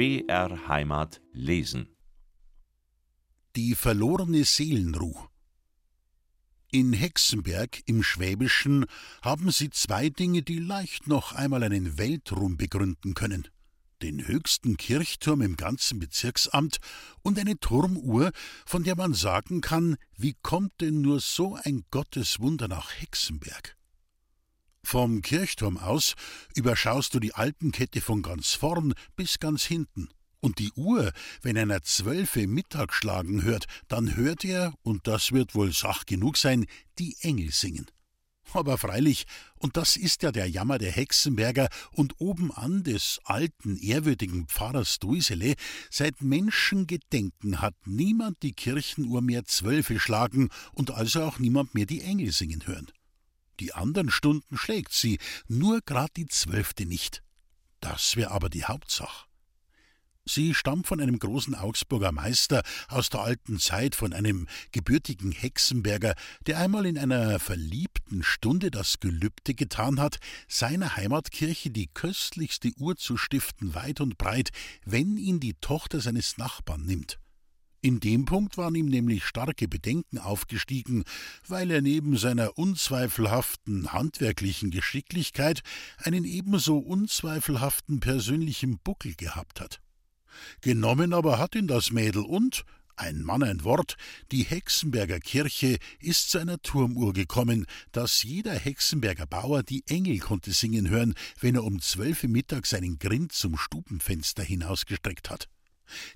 BR Heimat lesen. Die verlorene Seelenruh. In Hexenberg im Schwäbischen haben sie zwei Dinge, die leicht noch einmal einen Weltruhm begründen können. Den höchsten Kirchturm im ganzen Bezirksamt und eine Turmuhr, von der man sagen kann, wie kommt denn nur so ein Gotteswunder nach Hexenberg? Vom Kirchturm aus überschaust du die Alpenkette von ganz vorn bis ganz hinten. Und die Uhr, wenn einer zwölfe Mittag schlagen hört, dann hört er, und das wird wohl Sach genug sein, die Engel singen. Aber freilich, und das ist ja der Jammer der Hexenberger und obenan des alten, ehrwürdigen Pfarrers Duisele, seit Menschengedenken hat niemand die Kirchenuhr mehr zwölfe schlagen und also auch niemand mehr die Engel singen hören. Die anderen Stunden schlägt sie, nur grad die zwölfte nicht. Das wär aber die Hauptsache. Sie stammt von einem großen Augsburger Meister aus der alten Zeit, von einem gebürtigen Hexenberger, der einmal in einer verliebten Stunde das Gelübde getan hat, seiner Heimatkirche die köstlichste Uhr zu stiften, weit und breit, wenn ihn die Tochter seines Nachbarn nimmt. In dem Punkt waren ihm nämlich starke Bedenken aufgestiegen, weil er neben seiner unzweifelhaften handwerklichen Geschicklichkeit einen ebenso unzweifelhaften persönlichen Buckel gehabt hat. Genommen aber hat ihn das Mädel und, ein Mann ein Wort, die Hexenberger Kirche ist zu einer Turmuhr gekommen, dass jeder Hexenberger Bauer die Engel konnte singen hören, wenn er um zwölf Mittag seinen Grind zum Stubenfenster hinausgestreckt hat.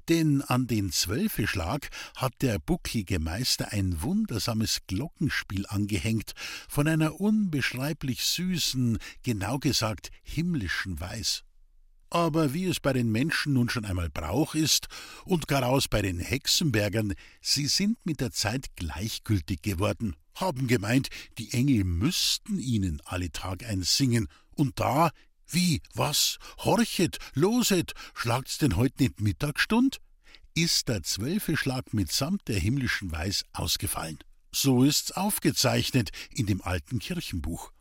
Denn an den Zwölfeschlag hat der bucklige Meister ein wundersames Glockenspiel angehängt, von einer unbeschreiblich süßen, genau gesagt himmlischen Weis. Aber wie es bei den Menschen nun schon einmal Brauch ist, und garaus bei den Hexenbergern, sie sind mit der Zeit gleichgültig geworden, haben gemeint, die Engel müssten ihnen alle Tag eins singen, und da wie, was? Horchet, loset, schlagt's denn heut nicht Mittagstund? Ist der Zwölfeschlag mitsamt der himmlischen Weiß ausgefallen. So ist's aufgezeichnet in dem alten Kirchenbuch.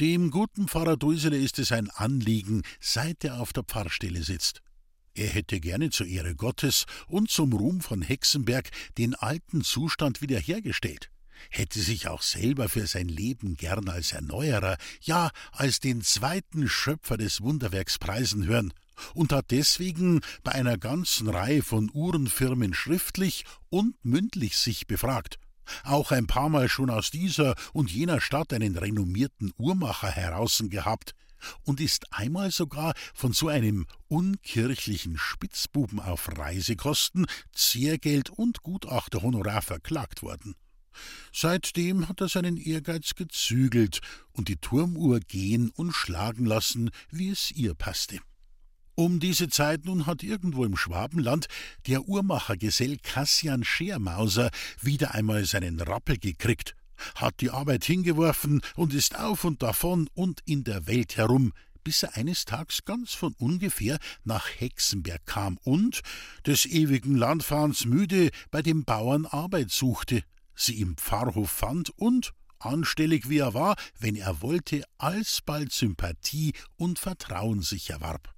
Dem guten Pfarrer Dusele ist es ein Anliegen, seit er auf der Pfarrstelle sitzt. Er hätte gerne zur Ehre Gottes und zum Ruhm von Hexenberg den alten Zustand wiederhergestellt hätte sich auch selber für sein Leben gern als Erneuerer, ja als den zweiten Schöpfer des Wunderwerks preisen hören und hat deswegen bei einer ganzen Reihe von Uhrenfirmen schriftlich und mündlich sich befragt, auch ein paar Mal schon aus dieser und jener Stadt einen renommierten Uhrmacher heraußen gehabt, und ist einmal sogar von so einem unkirchlichen Spitzbuben auf Reisekosten, Zehrgeld und Gutachterhonorar verklagt worden. Seitdem hat er seinen Ehrgeiz gezügelt und die Turmuhr gehen und schlagen lassen, wie es ihr passte. Um diese Zeit nun hat irgendwo im Schwabenland der Uhrmachergesell Kassian Schermauser wieder einmal seinen Rappel gekriegt, hat die Arbeit hingeworfen und ist auf und davon und in der Welt herum, bis er eines Tages ganz von ungefähr nach Hexenberg kam und, des ewigen Landfahrens müde, bei dem Bauern Arbeit suchte sie im Pfarrhof fand und, anstellig wie er war, wenn er wollte, alsbald Sympathie und Vertrauen sich erwarb.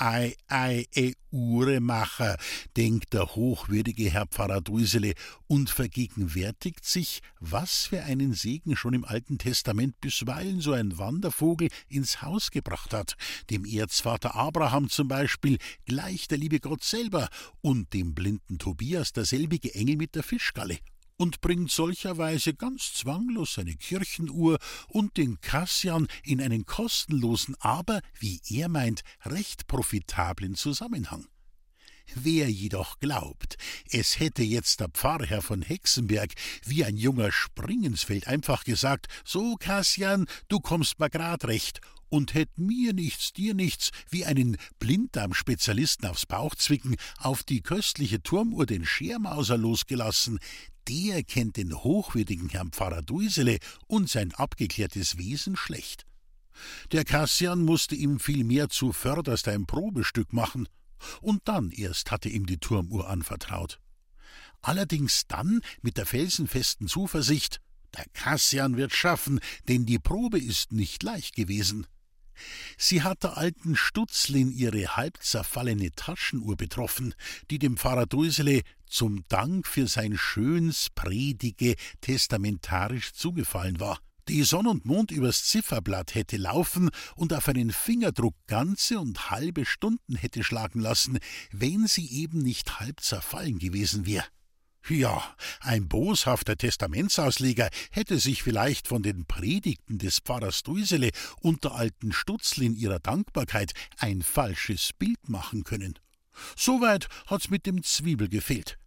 Ei, ei, e Uremacher, denkt der hochwürdige Herr Pfarrer Drüsele und vergegenwärtigt sich, was für einen Segen schon im Alten Testament bisweilen so ein Wandervogel ins Haus gebracht hat, dem Erzvater Abraham zum Beispiel gleich der liebe Gott selber und dem blinden Tobias derselbige Engel mit der Fischgalle und bringt solcherweise ganz zwanglos seine Kirchenuhr und den Kassian in einen kostenlosen, aber, wie er meint, recht profitablen Zusammenhang. Wer jedoch glaubt, es hätte jetzt der Pfarrherr von Hexenberg wie ein junger Springensfeld einfach gesagt, so Kassian, du kommst mal grad recht, und hätt mir nichts, dir nichts, wie einen Blinddarmspezialisten aufs Bauchzwicken auf die köstliche Turmuhr den Schermauser losgelassen, der kennt den hochwürdigen Herrn Pfarrer Duisele und sein abgeklärtes Wesen schlecht. Der Kassian musste ihm vielmehr zuvörderst ein Probestück machen, und dann erst hatte ihm die Turmuhr anvertraut. Allerdings dann mit der felsenfesten Zuversicht, der Kassian wird schaffen, denn die Probe ist nicht leicht gewesen. Sie hat der alten Stutzlin ihre halb zerfallene Taschenuhr betroffen, die dem Pfarrer Drüsele zum Dank für sein schöns Predige testamentarisch zugefallen war. Die Sonn und Mond übers Zifferblatt hätte laufen und auf einen Fingerdruck ganze und halbe Stunden hätte schlagen lassen, wenn sie eben nicht halb zerfallen gewesen wäre. Ja, ein boshafter Testamentsausleger hätte sich vielleicht von den Predigten des Pfarrers Drüsele und der alten Stutzl in ihrer Dankbarkeit ein falsches Bild machen können. Soweit hat's mit dem Zwiebel gefehlt.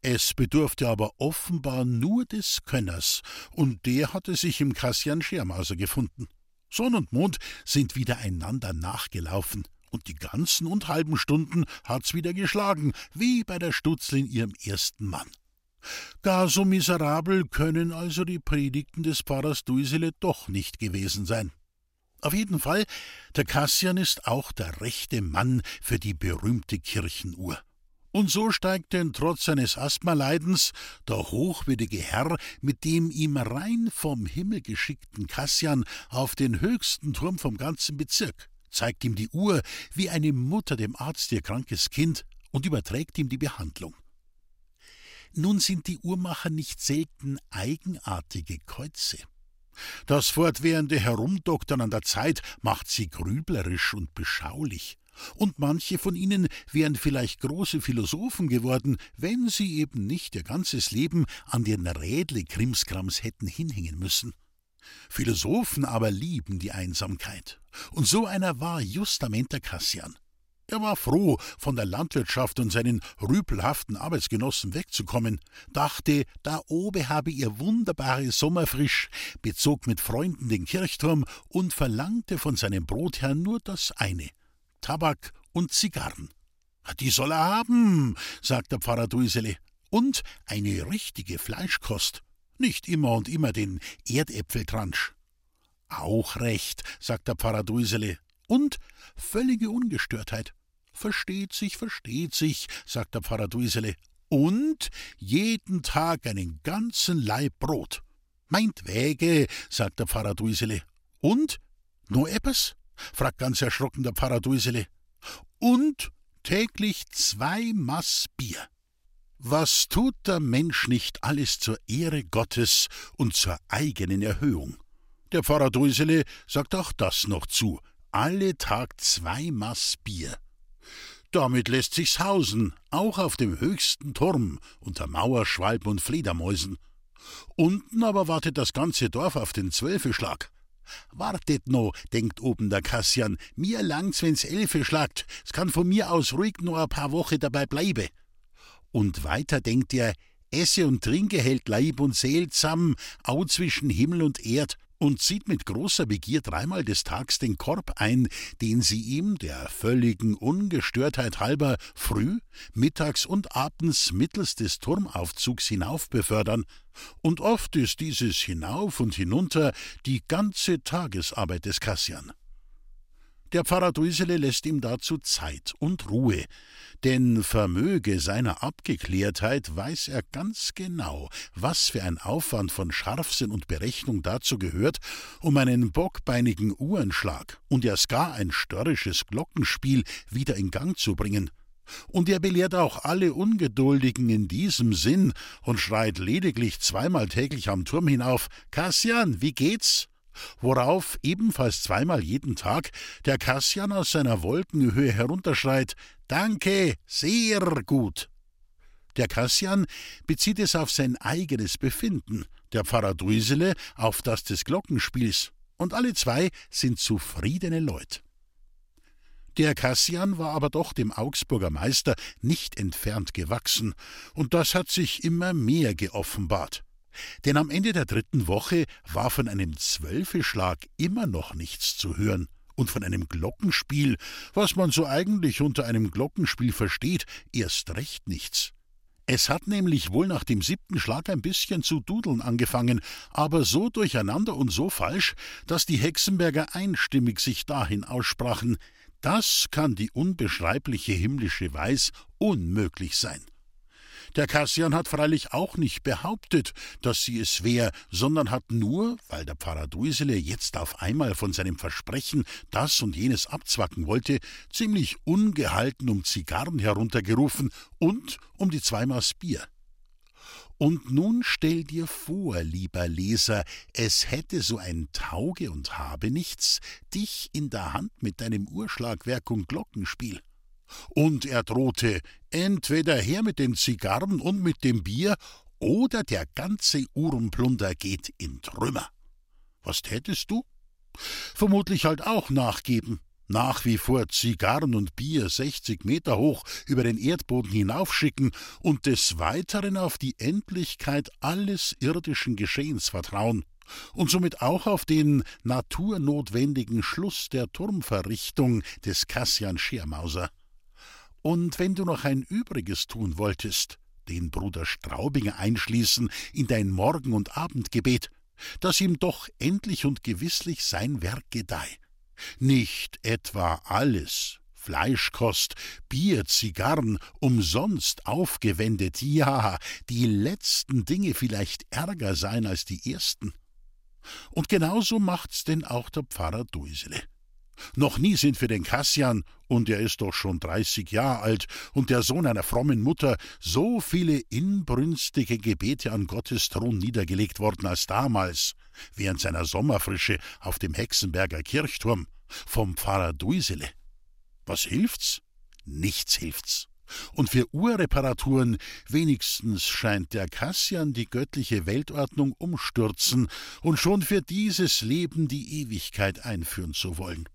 Es bedurfte aber offenbar nur des Könners, und der hatte sich im Kassian Schermauser gefunden. Sonn und Mond sind wieder einander nachgelaufen und die ganzen und halben Stunden hat's wieder geschlagen, wie bei der Stutzlin ihrem ersten Mann. Gar so miserabel können also die Predigten des Pfarrers Duisele doch nicht gewesen sein. Auf jeden Fall, der Kassian ist auch der rechte Mann für die berühmte Kirchenuhr. Und so steigt denn trotz seines Asthmaleidens der hochwürdige Herr mit dem ihm rein vom Himmel geschickten Kassian auf den höchsten Turm vom ganzen Bezirk zeigt ihm die Uhr wie eine Mutter dem Arzt ihr krankes Kind und überträgt ihm die Behandlung. Nun sind die Uhrmacher nicht selten eigenartige Käuze. Das fortwährende Herumdoktern an der Zeit macht sie grüblerisch und beschaulich. Und manche von ihnen wären vielleicht große Philosophen geworden, wenn sie eben nicht ihr ganzes Leben an den Rädle-Krimskrams hätten hinhängen müssen. Philosophen aber lieben die Einsamkeit. Und so einer war Justamenter Kassian. Er war froh, von der Landwirtschaft und seinen rüpelhaften Arbeitsgenossen wegzukommen, dachte, da oben habe ihr wunderbare Sommerfrisch, bezog mit Freunden den Kirchturm und verlangte von seinem Brotherrn nur das eine: Tabak und Zigarren. Die soll er haben, sagt der Pfarrer Duisele, und eine richtige Fleischkost. Nicht immer und immer den Erdäpfeltransch. Auch recht, sagt der Pfarrer Drüsele. Und völlige Ungestörtheit. Versteht sich, versteht sich, sagt der Pfarrer Drüsele. Und jeden Tag einen ganzen Laib Brot. Meint Wäge, sagt der Pfarrer Drüsele. Und? No eppes? fragt ganz erschrocken der Pfarrer Drüsele. Und täglich zwei Maß Bier. Was tut der Mensch nicht alles zur Ehre Gottes und zur eigenen Erhöhung? Der Pfarrer Drüsele sagt auch das noch zu. Alle Tag zwei Maß Bier. Damit lässt sich's hausen, auch auf dem höchsten Turm, unter Mauerschwalben und Fledermäusen. Unten aber wartet das ganze Dorf auf den Zwölfeschlag. Wartet no, denkt oben der Kassian, mir langt's, wenn's Elfe schlagt, es kann von mir aus ruhig nur ein paar Wochen dabei bleibe. Und weiter denkt er, esse und trinke hält Leib und Seel zusammen, au zwischen Himmel und Erd, und zieht mit großer Begier dreimal des Tags den Korb ein, den sie ihm, der völligen Ungestörtheit halber, früh, mittags und abends mittels des Turmaufzugs hinauf befördern, und oft ist dieses hinauf und hinunter die ganze Tagesarbeit des Kassian. Der Pfarrer Drüsele lässt ihm dazu Zeit und Ruhe, denn vermöge seiner Abgeklärtheit weiß er ganz genau, was für ein Aufwand von Scharfsinn und Berechnung dazu gehört, um einen bockbeinigen Uhrenschlag und erst gar ein störrisches Glockenspiel wieder in Gang zu bringen. Und er belehrt auch alle Ungeduldigen in diesem Sinn und schreit lediglich zweimal täglich am Turm hinauf: Kassian, wie geht's? Worauf ebenfalls zweimal jeden Tag der Kassian aus seiner Wolkenhöhe herunterschreit Danke, sehr gut. Der Kassian bezieht es auf sein eigenes Befinden, der Pfarrer Drüsele auf das des Glockenspiels, und alle zwei sind zufriedene Leute. Der Kassian war aber doch dem Augsburger Meister nicht entfernt gewachsen, und das hat sich immer mehr geoffenbart. Denn am Ende der dritten Woche war von einem Zwölfeschlag immer noch nichts zu hören und von einem Glockenspiel, was man so eigentlich unter einem Glockenspiel versteht, erst recht nichts. Es hat nämlich wohl nach dem siebten Schlag ein bisschen zu dudeln angefangen, aber so durcheinander und so falsch, dass die Hexenberger einstimmig sich dahin aussprachen, das kann die unbeschreibliche himmlische Weiß unmöglich sein. Der Kassian hat freilich auch nicht behauptet, dass sie es wär, sondern hat nur, weil der Pfarrer Duisele jetzt auf einmal von seinem Versprechen das und jenes abzwacken wollte, ziemlich ungehalten um Zigarren heruntergerufen und um die zwei Maß Bier. Und nun stell dir vor, lieber Leser, es hätte so ein Tauge und habe nichts, dich in der Hand mit deinem Uhrschlagwerk und Glockenspiel. Und er drohte, entweder her mit den Zigarren und mit dem Bier, oder der ganze Uhrenplunder geht in Trümmer. Was tätest du? Vermutlich halt auch nachgeben, nach wie vor Zigarren und Bier 60 Meter hoch über den Erdboden hinaufschicken und des Weiteren auf die Endlichkeit alles irdischen Geschehens vertrauen und somit auch auf den naturnotwendigen Schluss der Turmverrichtung des Kassian Schirmauser. Und wenn du noch ein Übriges tun wolltest, den Bruder Straubinger einschließen in dein Morgen- und Abendgebet, dass ihm doch endlich und gewisslich sein Werk gedeih nicht etwa alles, Fleischkost, Bier, Zigarren, umsonst aufgewendet, ja, die letzten Dinge vielleicht ärger sein als die ersten. Und genauso macht's denn auch der Pfarrer Duisele. Noch nie sind für den Kassian, und er ist doch schon dreißig Jahre alt und der Sohn einer frommen Mutter, so viele inbrünstige Gebete an Gottes Thron niedergelegt worden als damals, während seiner Sommerfrische auf dem Hexenberger Kirchturm, vom Pfarrer Duisele. Was hilft's? Nichts hilft's. Und für Uhrreparaturen wenigstens scheint der Kassian die göttliche Weltordnung umstürzen und schon für dieses Leben die Ewigkeit einführen zu wollen.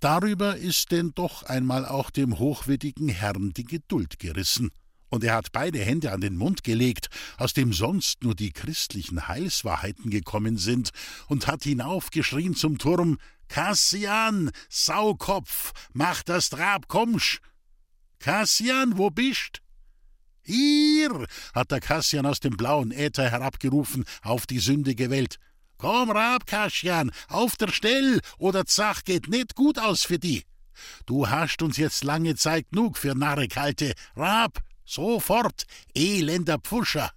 Darüber ist denn doch einmal auch dem hochwürdigen Herrn die Geduld gerissen, und er hat beide Hände an den Mund gelegt, aus dem sonst nur die christlichen Heilswahrheiten gekommen sind, und hat hinaufgeschrien zum Turm Kassian, Saukopf, mach das Trab, kommsch! Kassian, wo bist? Hier, hat der Kassian aus dem blauen Äther herabgerufen auf die sündige Welt. Komm rab, Kaschian, auf der Stell, oder Zach geht nicht gut aus für die. Du hast uns jetzt lange Zeit genug für Narre kalte. Rab, sofort, elender Pfuscher.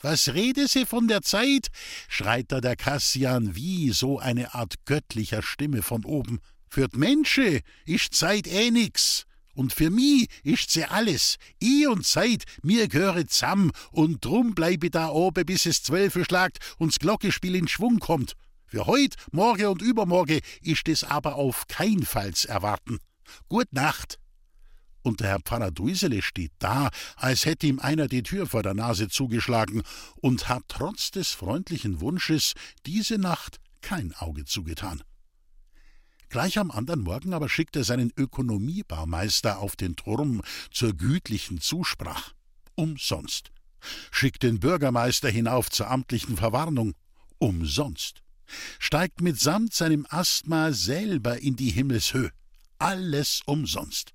Was rede sie von der Zeit? schreit da der Kassian wie so eine Art göttlicher Stimme von oben. Für Mensche ist Zeit eh nix. Und für mi ist sie alles. I und Zeit, mir gehöre zamm, und drum bleib ich da oben, bis es zwölfe schlagt und's Glockespiel in Schwung kommt. Für heut, morgen und übermorgen ist es aber auf keinfalls erwarten. Gut Nacht. Und der Herr Pfarrer Duisele steht da, als hätte ihm einer die Tür vor der Nase zugeschlagen und hat trotz des freundlichen Wunsches diese Nacht kein Auge zugetan. Gleich am anderen Morgen aber schickt er seinen Ökonomiebaumeister auf den Turm zur gütlichen Zusprach. Umsonst. Schickt den Bürgermeister hinauf zur amtlichen Verwarnung. Umsonst. Steigt mitsamt seinem Asthma selber in die Himmelshöh. Alles umsonst.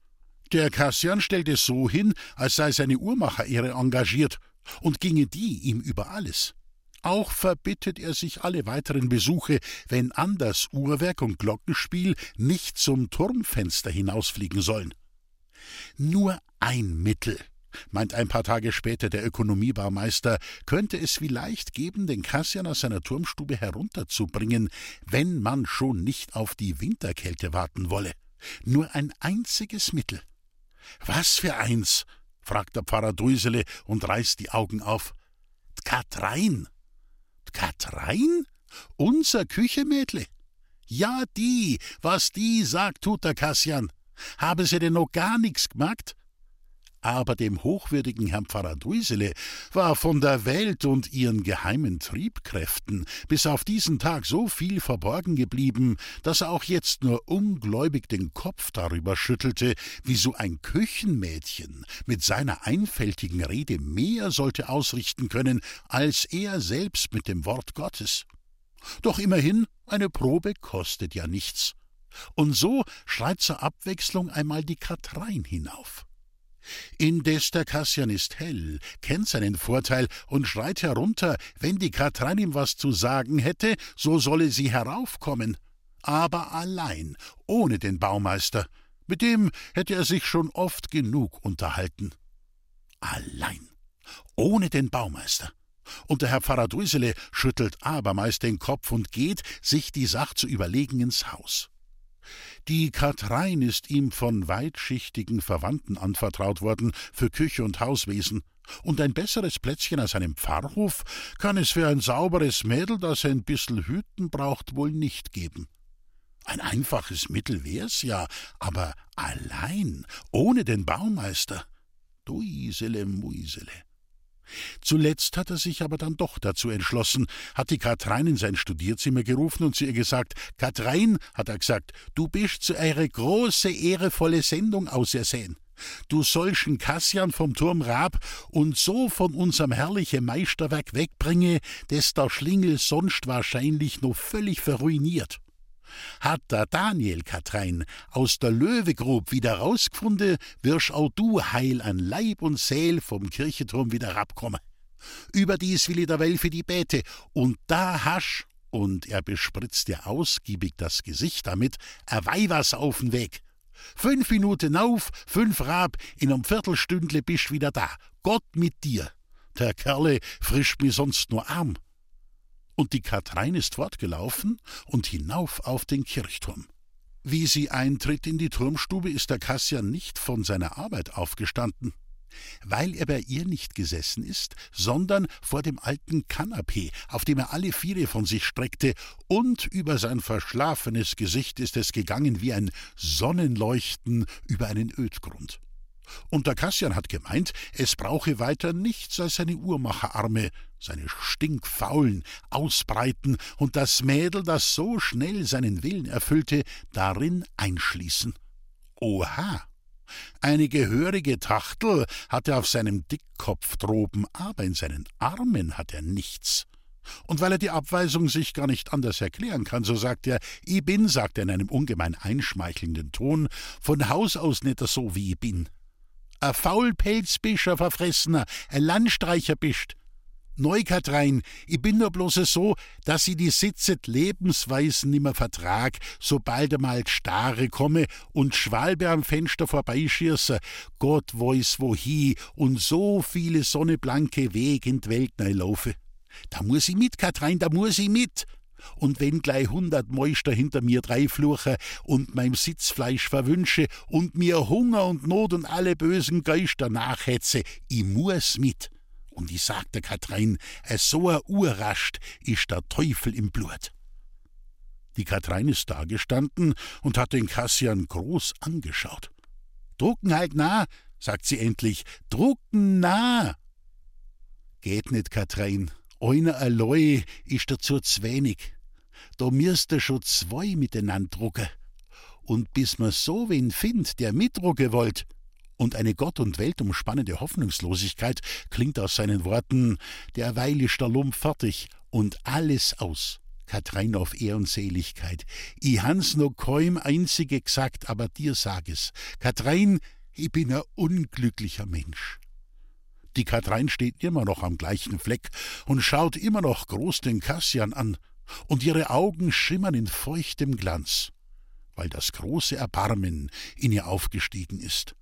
Der Kassian stellt es so hin, als sei seine Uhrmacherehre engagiert und ginge die ihm über alles. Auch verbittet er sich alle weiteren Besuche, wenn anders Uhrwerk und Glockenspiel nicht zum Turmfenster hinausfliegen sollen. Nur ein Mittel, meint ein paar Tage später der Ökonomiebaumeister, könnte es vielleicht geben, den Kassian aus seiner Turmstube herunterzubringen, wenn man schon nicht auf die Winterkälte warten wolle. Nur ein einziges Mittel. Was für eins? fragt der Pfarrer Drüsele und reißt die Augen auf. Katrein. Katrein? Unser Küchemädle? Ja, die, was die sagt, tut der Kassian. Habe sie denn noch gar nix gemacht? Aber dem hochwürdigen Herrn Pfarrer Duisele war von der Welt und ihren geheimen Triebkräften bis auf diesen Tag so viel verborgen geblieben, dass er auch jetzt nur ungläubig den Kopf darüber schüttelte, wie so ein Küchenmädchen mit seiner einfältigen Rede mehr sollte ausrichten können, als er selbst mit dem Wort Gottes. Doch immerhin, eine Probe kostet ja nichts. Und so schreit zur Abwechslung einmal die Katrein hinauf. Indes der Kassian ist hell, kennt seinen Vorteil und schreit herunter, wenn die Katrin ihm was zu sagen hätte, so solle sie heraufkommen. Aber allein, ohne den Baumeister. Mit dem hätte er sich schon oft genug unterhalten. Allein. Ohne den Baumeister. Und der Herr Pfarrer Drüsele schüttelt abermals den Kopf und geht, sich die Sache zu überlegen, ins Haus. Die Katrein ist ihm von weitschichtigen Verwandten anvertraut worden für Küche und Hauswesen, und ein besseres Plätzchen als einem Pfarrhof kann es für ein sauberes Mädel, das ein bissel hüten braucht, wohl nicht geben. Ein einfaches Mittel wär's ja, aber allein, ohne den Baumeister. Duisele Muisele. Zuletzt hat er sich aber dann doch dazu entschlossen, hat die Katrein in sein Studierzimmer gerufen und zu ihr gesagt: Katrein, hat er gesagt, du bist zu eure große, ehrevolle Sendung ausersehen. Du sollschen Kassian vom Turm Rab und so von unserem herrlichen Meisterwerk wegbringe, des der Schlingel sonst wahrscheinlich noch völlig verruiniert. Hat der Daniel Katrein aus der Löwegrub wieder rausgefunden, wirst auch du heil an Leib und Seel vom Kircheturm wieder abkommen. Überdies will ich der Welt für die Bete, und da hasch, und er bespritzt dir ausgiebig das Gesicht damit, ein Weihwas auf'n Weg. Fünf Minuten auf, fünf Rab, in einem Viertelstündle bist wieder da. Gott mit dir. Der Kerle frischt mir sonst nur arm und die Katrein ist fortgelaufen und hinauf auf den Kirchturm. Wie sie eintritt in die Turmstube, ist der Kassian nicht von seiner Arbeit aufgestanden, weil er bei ihr nicht gesessen ist, sondern vor dem alten Kanapee, auf dem er alle Viere von sich streckte, und über sein verschlafenes Gesicht ist es gegangen wie ein Sonnenleuchten über einen Ödgrund. Und der Kassian hat gemeint, es brauche weiter nichts als seine Uhrmacherarme, seine stinkfaulen, ausbreiten und das Mädel, das so schnell seinen Willen erfüllte, darin einschließen. Oha! Eine gehörige Tachtel hat er auf seinem Dickkopf droben, aber in seinen Armen hat er nichts. Und weil er die Abweisung sich gar nicht anders erklären kann, so sagt er, ich bin, sagt er in einem ungemein einschmeichelnden Ton, von Haus aus nicht so, wie ich bin. A Faulpelz bist, a Verfressener, ein Landstreicher bist. Neukatrein, ich bin nur bloß so, dass ich die Sitzet Lebensweisen nimmer vertrag, sobald einmal Stare komme und Schwalbe am Fenster vorbeischirse, Gott weiß wohi und so viele sonneblanke Weg in die Welt laufe. Da muss ich mit, Katrein, da muss ich mit. Und wenn gleich hundert Meister hinter mir dreifluche und meinem Sitzfleisch verwünsche und mir Hunger und Not und alle bösen Geister nachhetze, ich muss mit. Und ich sagte Katrein, so a Urrascht ist der Teufel im Blut. Die Katrein ist dagestanden und hat den Kassian groß angeschaut. Drucken halt nah, sagt sie endlich, drucken nah. Geht nicht, Katrein, einer allein ist dazu wenig. Da müsste schon zwei miteinander drucken. Und bis man so wen findet, der mitdrucken wollt, und eine Gott und Welt umspannende Hoffnungslosigkeit klingt aus seinen Worten, derweil ist der Lump fertig und alles aus. Katrein auf Ehrenseligkeit. I hans no keum einzige gesagt, aber dir sag es. Katrein, ich bin ein unglücklicher Mensch. Die Katrein steht immer noch am gleichen Fleck und schaut immer noch groß den Kassian an, und ihre Augen schimmern in feuchtem Glanz, weil das große Erbarmen in ihr aufgestiegen ist.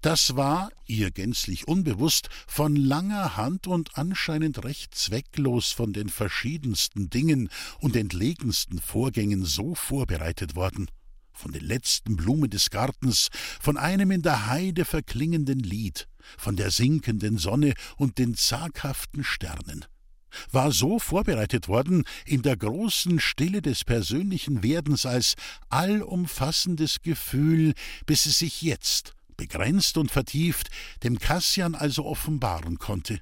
Das war, ihr gänzlich unbewusst, von langer Hand und anscheinend recht zwecklos von den verschiedensten Dingen und entlegensten Vorgängen so vorbereitet worden. Von den letzten Blumen des Gartens, von einem in der Heide verklingenden Lied, von der sinkenden Sonne und den zaghaften Sternen, war so vorbereitet worden in der großen Stille des persönlichen Werdens als allumfassendes Gefühl, bis es sich jetzt, begrenzt und vertieft, dem Kassian also offenbaren konnte.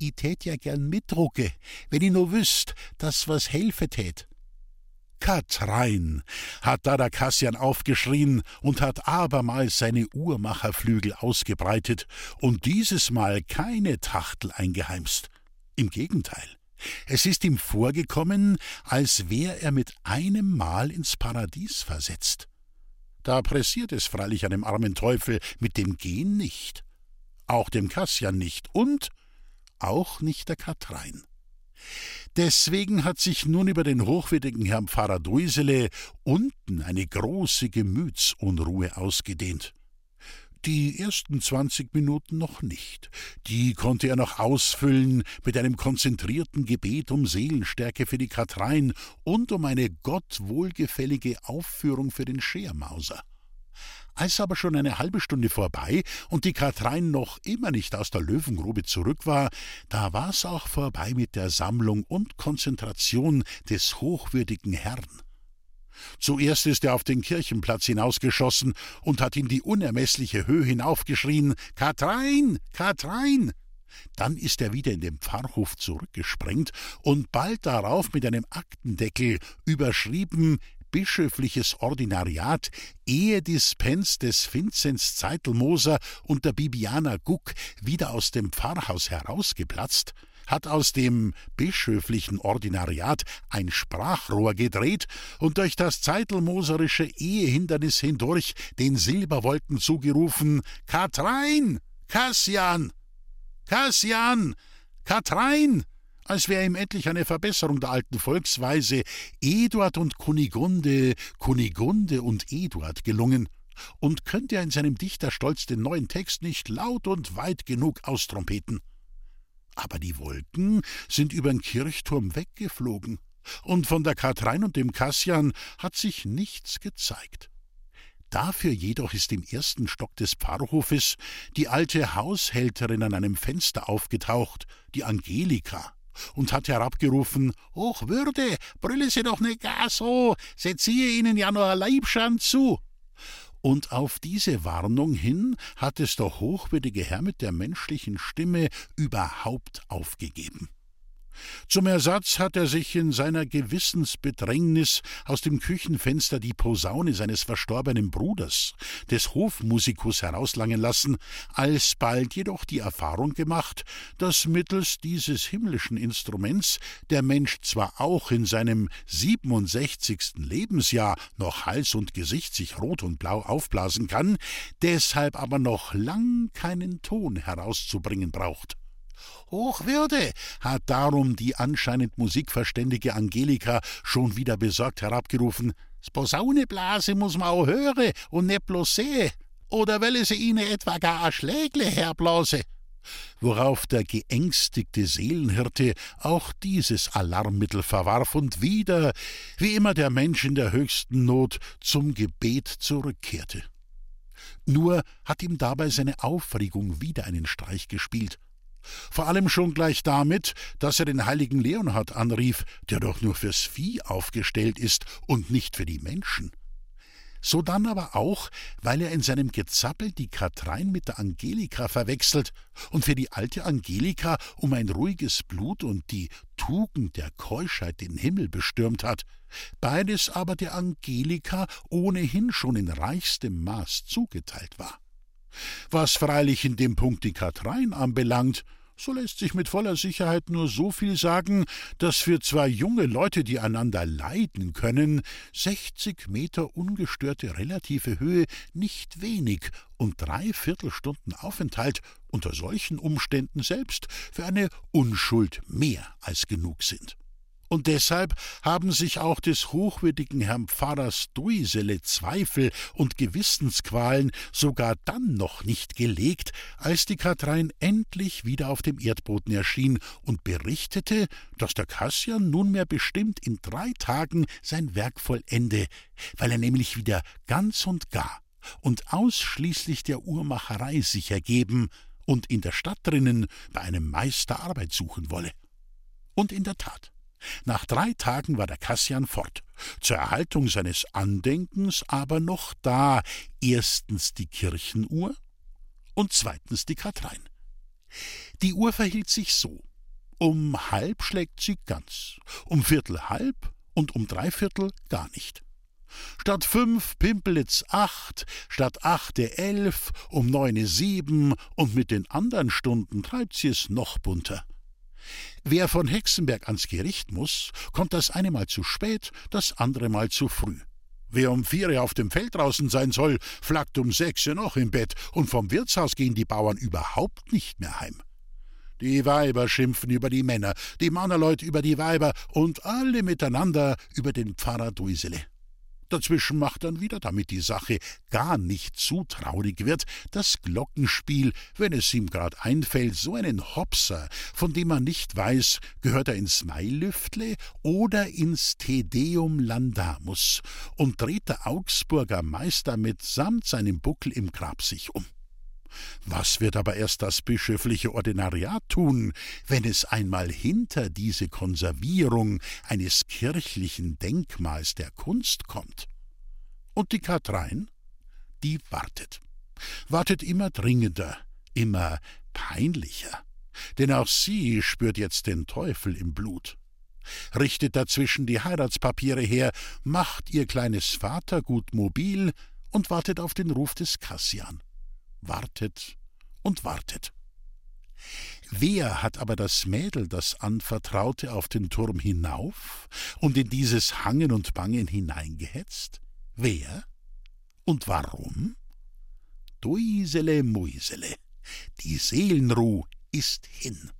I tät ja gern mitdrucke, wenn i nur wüsst, dass was helfe tät. Katrein, hat da der Kassian aufgeschrien und hat abermals seine Uhrmacherflügel ausgebreitet und dieses Mal keine Tachtel eingeheimst. Im Gegenteil, es ist ihm vorgekommen, als wär er mit einem Mal ins Paradies versetzt. Da pressiert es freilich einem armen Teufel mit dem Gehen nicht, auch dem Kassian nicht und auch nicht der Katrein. Deswegen hat sich nun über den hochwürdigen Herrn Pfarrer Duisele unten eine große Gemütsunruhe ausgedehnt. Die ersten zwanzig Minuten noch nicht. Die konnte er noch ausfüllen mit einem konzentrierten Gebet um Seelenstärke für die Katrein und um eine Gott wohlgefällige Aufführung für den Schermauser. Als aber schon eine halbe Stunde vorbei und die Katrein noch immer nicht aus der Löwengrube zurück war, da war's auch vorbei mit der Sammlung und Konzentration des hochwürdigen Herrn. Zuerst ist er auf den Kirchenplatz hinausgeschossen und hat in die unermeßliche Höhe hinaufgeschrien Katrein, Katrein. Dann ist er wieder in den Pfarrhof zurückgesprengt und bald darauf mit einem Aktendeckel überschrieben bischöfliches Ordinariat, Ehedispens des Vinzenz Zeitelmoser und der Bibiana Guck wieder aus dem Pfarrhaus herausgeplatzt, hat aus dem bischöflichen Ordinariat ein Sprachrohr gedreht und durch das zeitelmoserische Ehehindernis hindurch den Silberwolken zugerufen: Katrein! Kassian! Kassian! Katrein! als wäre ihm endlich eine Verbesserung der alten Volksweise Eduard und Kunigunde, Kunigunde und Eduard gelungen, und könnte er in seinem Dichterstolz den neuen Text nicht laut und weit genug austrompeten. Aber die Wolken sind übern Kirchturm weggeflogen, und von der Katrein und dem Kassian hat sich nichts gezeigt. Dafür jedoch ist im ersten Stock des Pfarrhofes die alte Haushälterin an einem Fenster aufgetaucht, die Angelika, und hat herabgerufen: Hochwürde, brülle Sie doch nicht gar so, sie ziehe Ihnen ja nur ein Leibschand zu. Und auf diese Warnung hin hat es der hochwürdige Herr mit der menschlichen Stimme überhaupt aufgegeben. Zum Ersatz hat er sich in seiner Gewissensbedrängnis aus dem Küchenfenster die Posaune seines verstorbenen Bruders, des Hofmusikus, herauslangen lassen, alsbald jedoch die Erfahrung gemacht, dass mittels dieses himmlischen Instruments der Mensch zwar auch in seinem siebenundsechzigsten Lebensjahr noch Hals und Gesicht sich rot und blau aufblasen kann, deshalb aber noch lang keinen Ton herauszubringen braucht. Hochwürde, hat darum die anscheinend musikverständige Angelika schon wieder besorgt herabgerufen. S Posauneblase muss man auch höre und nicht bloß sehe. Oder will sie ihnen etwa gar a Schlägle herblase? Worauf der geängstigte Seelenhirte auch dieses Alarmmittel verwarf und wieder, wie immer der Mensch in der höchsten Not, zum Gebet zurückkehrte. Nur hat ihm dabei seine Aufregung wieder einen Streich gespielt. Vor allem schon gleich damit, dass er den heiligen Leonhard anrief, der doch nur fürs Vieh aufgestellt ist und nicht für die Menschen. Sodann aber auch, weil er in seinem Gezappel die Katrein mit der Angelika verwechselt und für die alte Angelika um ein ruhiges Blut und die Tugend der Keuschheit den Himmel bestürmt hat, beides aber der Angelika ohnehin schon in reichstem Maß zugeteilt war. Was freilich in dem Punkt die Katrein anbelangt, so lässt sich mit voller Sicherheit nur so viel sagen, dass für zwei junge Leute, die einander leiden können, sechzig Meter ungestörte relative Höhe nicht wenig und drei Viertelstunden Aufenthalt unter solchen Umständen selbst für eine Unschuld mehr als genug sind. Und deshalb haben sich auch des hochwürdigen Herrn Pfarrers Duisele Zweifel und Gewissensqualen sogar dann noch nicht gelegt, als die Katrein endlich wieder auf dem Erdboden erschien und berichtete, dass der Kassian nunmehr bestimmt in drei Tagen sein Werk vollende, weil er nämlich wieder ganz und gar und ausschließlich der Uhrmacherei sich ergeben und in der Stadt drinnen bei einem Meister Arbeit suchen wolle. Und in der Tat, nach drei Tagen war der Kassian fort, zur Erhaltung seines Andenkens aber noch da erstens die Kirchenuhr und zweitens die Katrein. Die Uhr verhielt sich so. Um halb schlägt sie ganz, um Viertel halb und um Dreiviertel gar nicht. Statt fünf Pimpelitz acht, statt achte elf, um neune sieben und mit den anderen Stunden treibt sie es noch bunter. Wer von Hexenberg ans Gericht muss, kommt das eine Mal zu spät, das andere Mal zu früh. Wer um vier auf dem Feld draußen sein soll, flackt um sechs noch im Bett, und vom Wirtshaus gehen die Bauern überhaupt nicht mehr heim. Die Weiber schimpfen über die Männer, die Mannerleut über die Weiber und alle miteinander über den Pfarrer Duisele. Dazwischen macht dann wieder, damit die Sache gar nicht zu traurig wird, das Glockenspiel, wenn es ihm grad einfällt, so einen Hopser, von dem man nicht weiß, gehört er ins Mailüftle oder ins Tedeum Landamus, und dreht der Augsburger Meister mitsamt seinem Buckel im Grab sich um. Was wird aber erst das bischöfliche Ordinariat tun, wenn es einmal hinter diese Konservierung eines kirchlichen Denkmals der Kunst kommt? Und die Katrein? Die wartet. Wartet immer dringender, immer peinlicher. Denn auch sie spürt jetzt den Teufel im Blut. Richtet dazwischen die Heiratspapiere her, macht ihr kleines Vatergut mobil und wartet auf den Ruf des Kassian wartet und wartet. Wer hat aber das Mädel, das Anvertraute, auf den Turm hinauf und in dieses Hangen und Bangen hineingehetzt? Wer? Und warum? Duisele Muisele, die Seelenruh ist hin.